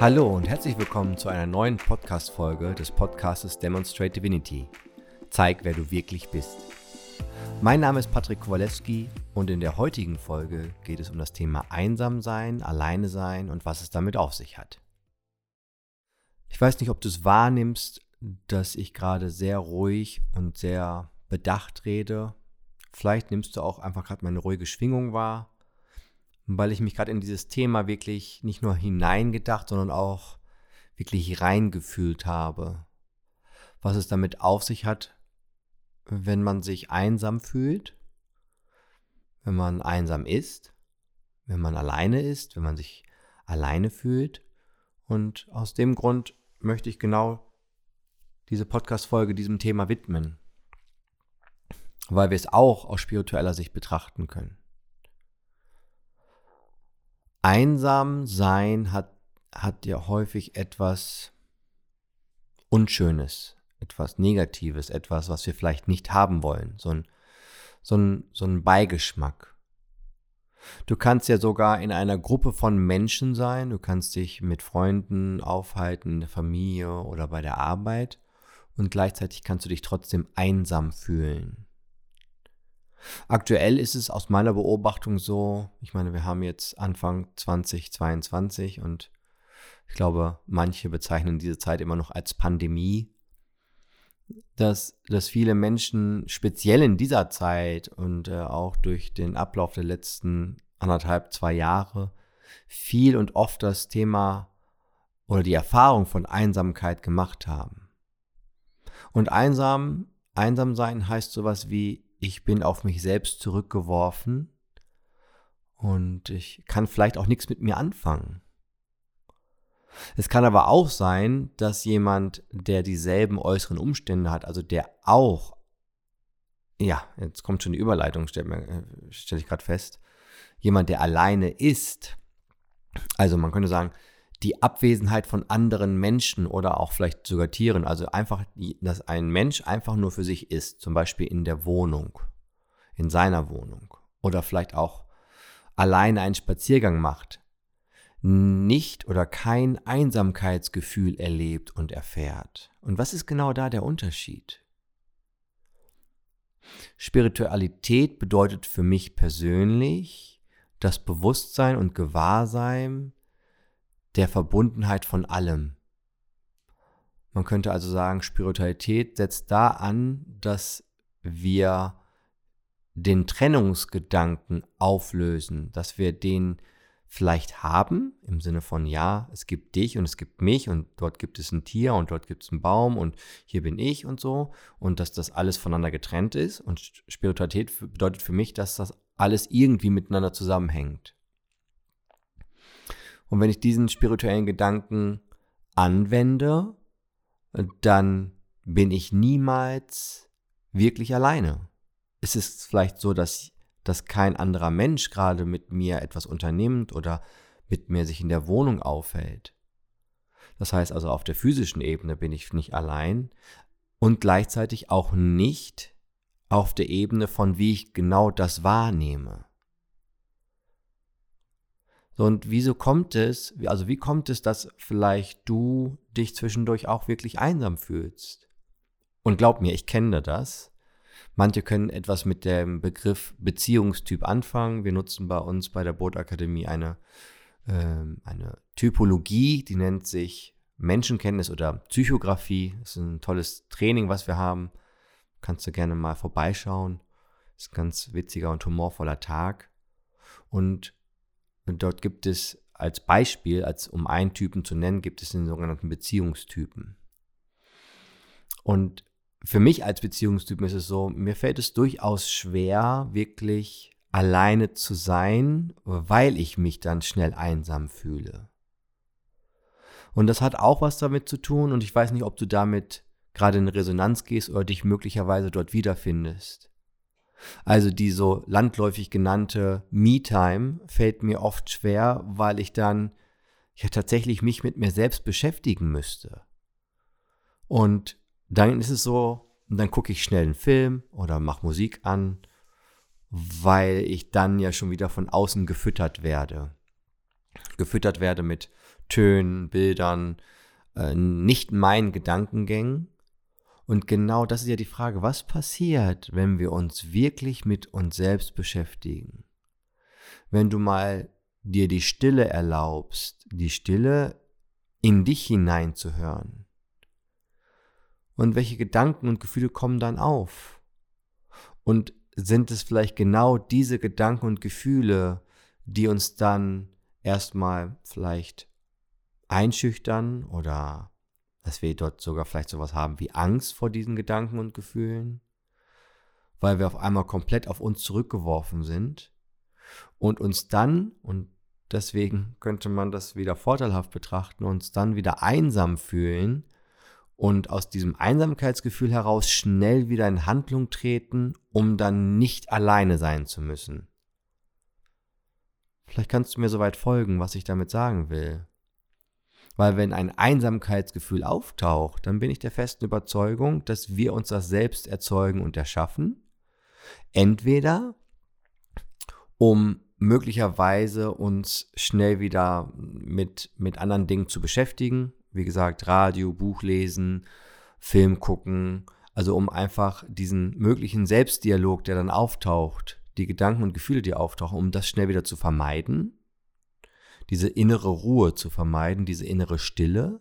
Hallo und herzlich willkommen zu einer neuen Podcast-Folge des Podcastes Demonstrate Divinity. Zeig, wer du wirklich bist. Mein Name ist Patrick Kowalewski und in der heutigen Folge geht es um das Thema Einsam sein, Alleine sein und was es damit auf sich hat. Ich weiß nicht, ob du es wahrnimmst, dass ich gerade sehr ruhig und sehr bedacht rede. Vielleicht nimmst du auch einfach gerade meine ruhige Schwingung wahr weil ich mich gerade in dieses Thema wirklich nicht nur hineingedacht, sondern auch wirklich reingefühlt habe. Was es damit auf sich hat, wenn man sich einsam fühlt, wenn man einsam ist, wenn man alleine ist, wenn man sich alleine fühlt. Und aus dem Grund möchte ich genau diese Podcast-Folge diesem Thema widmen, weil wir es auch aus spiritueller Sicht betrachten können. Einsam sein hat, hat ja häufig etwas Unschönes, etwas Negatives, etwas, was wir vielleicht nicht haben wollen, so ein, so ein, so ein Beigeschmack. Du kannst ja sogar in einer Gruppe von Menschen sein, du kannst dich mit Freunden aufhalten, in der Familie oder bei der Arbeit und gleichzeitig kannst du dich trotzdem einsam fühlen. Aktuell ist es aus meiner Beobachtung so, ich meine, wir haben jetzt Anfang 2022 und ich glaube, manche bezeichnen diese Zeit immer noch als Pandemie, dass, dass viele Menschen speziell in dieser Zeit und äh, auch durch den Ablauf der letzten anderthalb, zwei Jahre viel und oft das Thema oder die Erfahrung von Einsamkeit gemacht haben. Und einsam, einsam sein heißt sowas wie ich bin auf mich selbst zurückgeworfen und ich kann vielleicht auch nichts mit mir anfangen. Es kann aber auch sein, dass jemand, der dieselben äußeren Umstände hat, also der auch, ja, jetzt kommt schon die Überleitung, stelle stell ich gerade fest, jemand, der alleine ist, also man könnte sagen, die Abwesenheit von anderen Menschen oder auch vielleicht sogar Tieren. Also einfach, dass ein Mensch einfach nur für sich ist, zum Beispiel in der Wohnung, in seiner Wohnung oder vielleicht auch alleine einen Spaziergang macht, nicht oder kein Einsamkeitsgefühl erlebt und erfährt. Und was ist genau da der Unterschied? Spiritualität bedeutet für mich persönlich das Bewusstsein und Gewahrsein der Verbundenheit von allem. Man könnte also sagen, Spiritualität setzt da an, dass wir den Trennungsgedanken auflösen, dass wir den vielleicht haben, im Sinne von, ja, es gibt dich und es gibt mich und dort gibt es ein Tier und dort gibt es einen Baum und hier bin ich und so und dass das alles voneinander getrennt ist und Spiritualität bedeutet für mich, dass das alles irgendwie miteinander zusammenhängt. Und wenn ich diesen spirituellen Gedanken anwende, dann bin ich niemals wirklich alleine. Es ist vielleicht so, dass, dass kein anderer Mensch gerade mit mir etwas unternimmt oder mit mir sich in der Wohnung aufhält. Das heißt also, auf der physischen Ebene bin ich nicht allein und gleichzeitig auch nicht auf der Ebene von, wie ich genau das wahrnehme. So, und wieso kommt es, also wie kommt es, dass vielleicht du dich zwischendurch auch wirklich einsam fühlst? Und glaub mir, ich kenne das. Manche können etwas mit dem Begriff Beziehungstyp anfangen. Wir nutzen bei uns bei der Bootakademie eine, äh, eine Typologie, die nennt sich Menschenkenntnis oder Psychografie. Das ist ein tolles Training, was wir haben. Kannst du gerne mal vorbeischauen. Das ist ein ganz witziger und humorvoller Tag. Und und dort gibt es als Beispiel, als um einen Typen zu nennen, gibt es den sogenannten Beziehungstypen. Und für mich als Beziehungstypen ist es so, mir fällt es durchaus schwer, wirklich alleine zu sein, weil ich mich dann schnell einsam fühle. Und das hat auch was damit zu tun, und ich weiß nicht, ob du damit gerade in Resonanz gehst oder dich möglicherweise dort wiederfindest. Also die so landläufig genannte Me-Time fällt mir oft schwer, weil ich dann ja tatsächlich mich mit mir selbst beschäftigen müsste. Und dann ist es so, dann gucke ich schnell einen Film oder mache Musik an, weil ich dann ja schon wieder von außen gefüttert werde. Gefüttert werde mit Tönen, Bildern, äh, nicht meinen Gedankengängen. Und genau das ist ja die Frage, was passiert, wenn wir uns wirklich mit uns selbst beschäftigen? Wenn du mal dir die Stille erlaubst, die Stille in dich hineinzuhören. Und welche Gedanken und Gefühle kommen dann auf? Und sind es vielleicht genau diese Gedanken und Gefühle, die uns dann erstmal vielleicht einschüchtern oder dass wir dort sogar vielleicht sowas haben wie Angst vor diesen Gedanken und Gefühlen, weil wir auf einmal komplett auf uns zurückgeworfen sind und uns dann, und deswegen könnte man das wieder vorteilhaft betrachten, uns dann wieder einsam fühlen und aus diesem Einsamkeitsgefühl heraus schnell wieder in Handlung treten, um dann nicht alleine sein zu müssen. Vielleicht kannst du mir soweit folgen, was ich damit sagen will. Weil wenn ein Einsamkeitsgefühl auftaucht, dann bin ich der festen Überzeugung, dass wir uns das selbst erzeugen und erschaffen. Entweder um möglicherweise uns schnell wieder mit, mit anderen Dingen zu beschäftigen. Wie gesagt, Radio, Buch lesen, Film gucken. Also um einfach diesen möglichen Selbstdialog, der dann auftaucht, die Gedanken und Gefühle, die auftauchen, um das schnell wieder zu vermeiden, diese innere Ruhe zu vermeiden, diese innere Stille.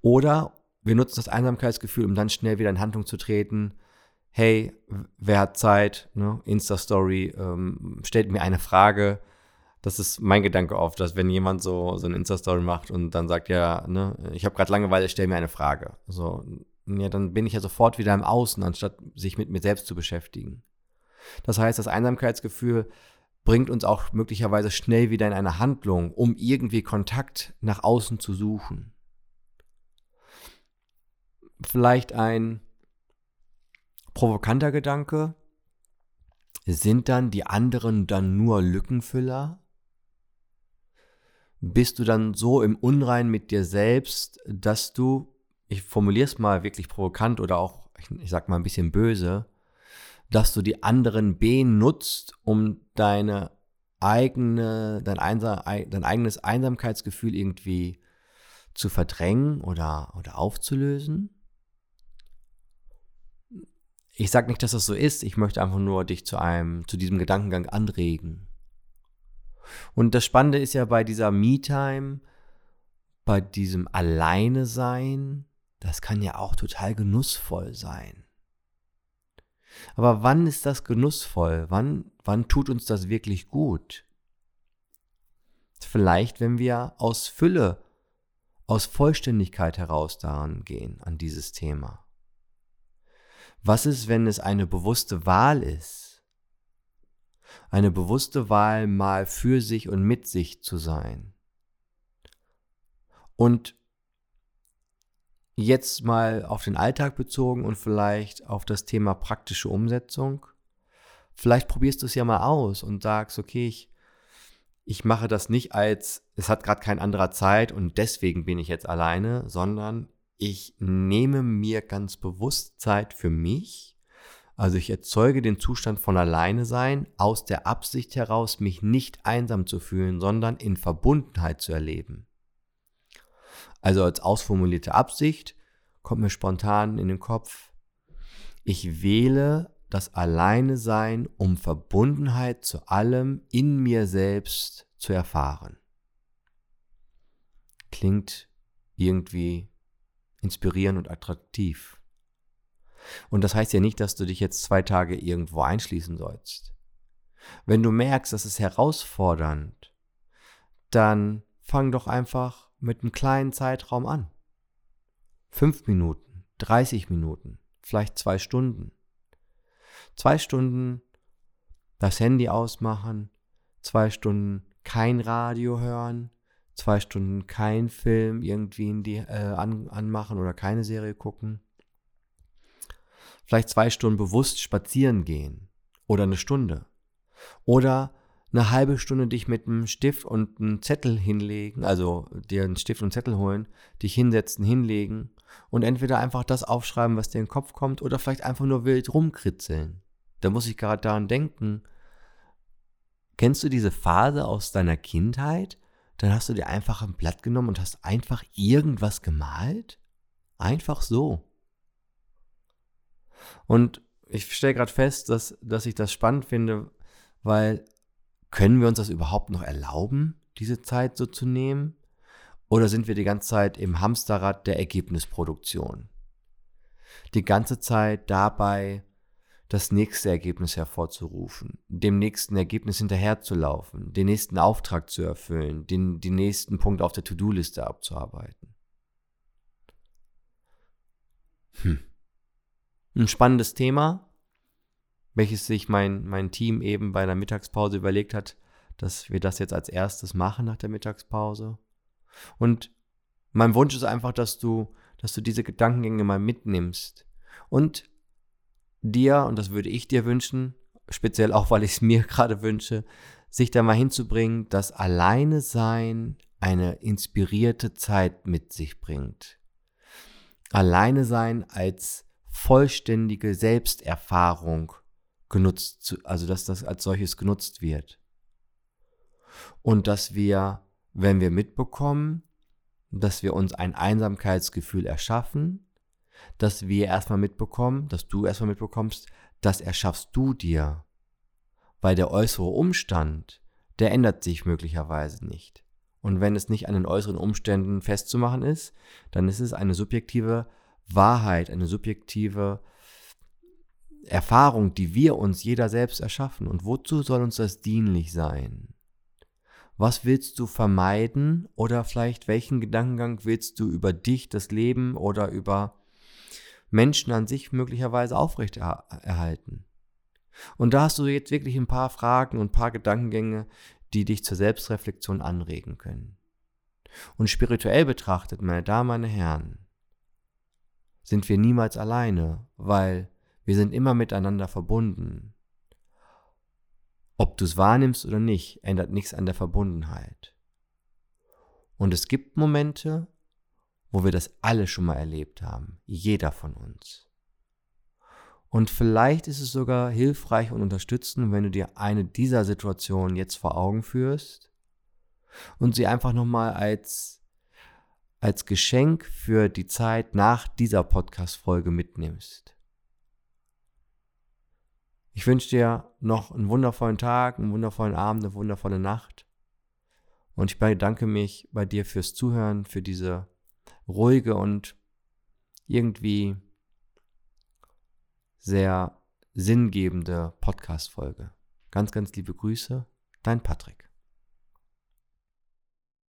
Oder wir nutzen das Einsamkeitsgefühl, um dann schnell wieder in Handlung zu treten. Hey, wer hat Zeit? Ne? Insta-Story, ähm, stellt mir eine Frage. Das ist mein Gedanke oft, dass wenn jemand so, so eine Insta-Story macht und dann sagt, ja, ne, ich habe gerade Langeweile, stell mir eine Frage. So, ja, dann bin ich ja sofort wieder im Außen, anstatt sich mit mir selbst zu beschäftigen. Das heißt, das Einsamkeitsgefühl bringt uns auch möglicherweise schnell wieder in eine Handlung, um irgendwie Kontakt nach außen zu suchen. Vielleicht ein provokanter Gedanke. Sind dann die anderen dann nur Lückenfüller? Bist du dann so im Unrein mit dir selbst, dass du, ich formuliere es mal wirklich provokant oder auch, ich, ich sag mal ein bisschen böse, dass du die anderen benutzt, um deine eigene, dein, Einsam, dein eigenes Einsamkeitsgefühl irgendwie zu verdrängen oder, oder aufzulösen? Ich sage nicht, dass das so ist, ich möchte einfach nur dich zu einem, zu diesem Gedankengang anregen. Und das Spannende ist ja bei dieser Me-Time, bei diesem Alleine sein, das kann ja auch total genussvoll sein. Aber wann ist das genussvoll? Wann, wann tut uns das wirklich gut? Vielleicht, wenn wir aus Fülle, aus Vollständigkeit heraus daran gehen, an dieses Thema. Was ist, wenn es eine bewusste Wahl ist? Eine bewusste Wahl, mal für sich und mit sich zu sein. Und jetzt mal auf den Alltag bezogen und vielleicht auf das Thema praktische Umsetzung. Vielleicht probierst du es ja mal aus und sagst, okay, ich, ich mache das nicht als, es hat gerade kein anderer Zeit und deswegen bin ich jetzt alleine, sondern ich nehme mir ganz bewusst Zeit für mich. Also ich erzeuge den Zustand von alleine sein aus der Absicht heraus, mich nicht einsam zu fühlen, sondern in Verbundenheit zu erleben. Also als ausformulierte Absicht kommt mir spontan in den Kopf, ich wähle das Alleine sein, um Verbundenheit zu allem in mir selbst zu erfahren. Klingt irgendwie inspirierend und attraktiv. Und das heißt ja nicht, dass du dich jetzt zwei Tage irgendwo einschließen sollst. Wenn du merkst, das ist herausfordernd, dann fang doch einfach mit einem kleinen Zeitraum an. Fünf Minuten, 30 Minuten, vielleicht zwei Stunden. Zwei Stunden das Handy ausmachen, zwei Stunden kein Radio hören, zwei Stunden kein Film irgendwie in die, äh, an, anmachen oder keine Serie gucken. Vielleicht zwei Stunden bewusst spazieren gehen oder eine Stunde. Oder eine halbe Stunde dich mit einem Stift und einem Zettel hinlegen, also dir einen Stift und Zettel holen, dich hinsetzen, hinlegen und entweder einfach das aufschreiben, was dir in den Kopf kommt, oder vielleicht einfach nur wild rumkritzeln. Da muss ich gerade daran denken. Kennst du diese Phase aus deiner Kindheit, dann hast du dir einfach ein Blatt genommen und hast einfach irgendwas gemalt? Einfach so. Und ich stelle gerade fest, dass, dass ich das spannend finde, weil können wir uns das überhaupt noch erlauben, diese Zeit so zu nehmen? Oder sind wir die ganze Zeit im Hamsterrad der Ergebnisproduktion? Die ganze Zeit dabei, das nächste Ergebnis hervorzurufen, dem nächsten Ergebnis hinterherzulaufen, den nächsten Auftrag zu erfüllen, den, den nächsten Punkt auf der To-Do-Liste abzuarbeiten. Hm. Ein spannendes Thema, welches sich mein, mein Team eben bei der Mittagspause überlegt hat, dass wir das jetzt als erstes machen nach der Mittagspause. Und mein Wunsch ist einfach, dass du, dass du diese Gedankengänge mal mitnimmst und dir, und das würde ich dir wünschen, speziell auch, weil ich es mir gerade wünsche, sich da mal hinzubringen, dass alleine sein eine inspirierte Zeit mit sich bringt. Alleine sein als vollständige Selbsterfahrung genutzt, also dass das als solches genutzt wird. Und dass wir, wenn wir mitbekommen, dass wir uns ein Einsamkeitsgefühl erschaffen, dass wir erstmal mitbekommen, dass du erstmal mitbekommst, das erschaffst du dir. Weil der äußere Umstand, der ändert sich möglicherweise nicht. Und wenn es nicht an den äußeren Umständen festzumachen ist, dann ist es eine subjektive Wahrheit, eine subjektive Erfahrung, die wir uns jeder selbst erschaffen. Und wozu soll uns das dienlich sein? Was willst du vermeiden oder vielleicht welchen Gedankengang willst du über dich, das Leben oder über Menschen an sich möglicherweise aufrechterhalten. Und da hast du jetzt wirklich ein paar Fragen und ein paar Gedankengänge, die dich zur Selbstreflexion anregen können. Und spirituell betrachtet, meine Damen, meine Herren, sind wir niemals alleine, weil wir sind immer miteinander verbunden. Ob du es wahrnimmst oder nicht, ändert nichts an der Verbundenheit. Und es gibt Momente, wo wir das alle schon mal erlebt haben, jeder von uns. Und vielleicht ist es sogar hilfreich und unterstützend, wenn du dir eine dieser Situationen jetzt vor Augen führst und sie einfach nochmal als, als Geschenk für die Zeit nach dieser Podcast-Folge mitnimmst. Ich wünsche dir noch einen wundervollen Tag, einen wundervollen Abend, eine wundervolle Nacht. Und ich bedanke mich bei dir fürs Zuhören, für diese ruhige und irgendwie sehr sinngebende Podcast-Folge. Ganz, ganz liebe Grüße, dein Patrick.